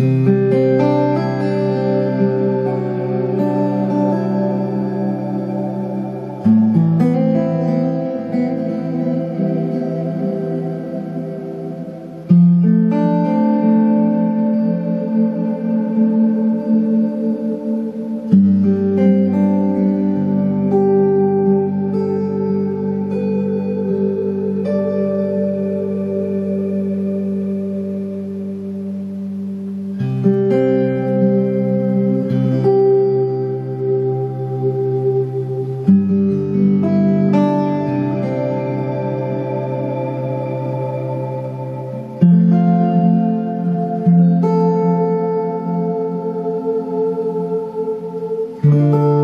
you you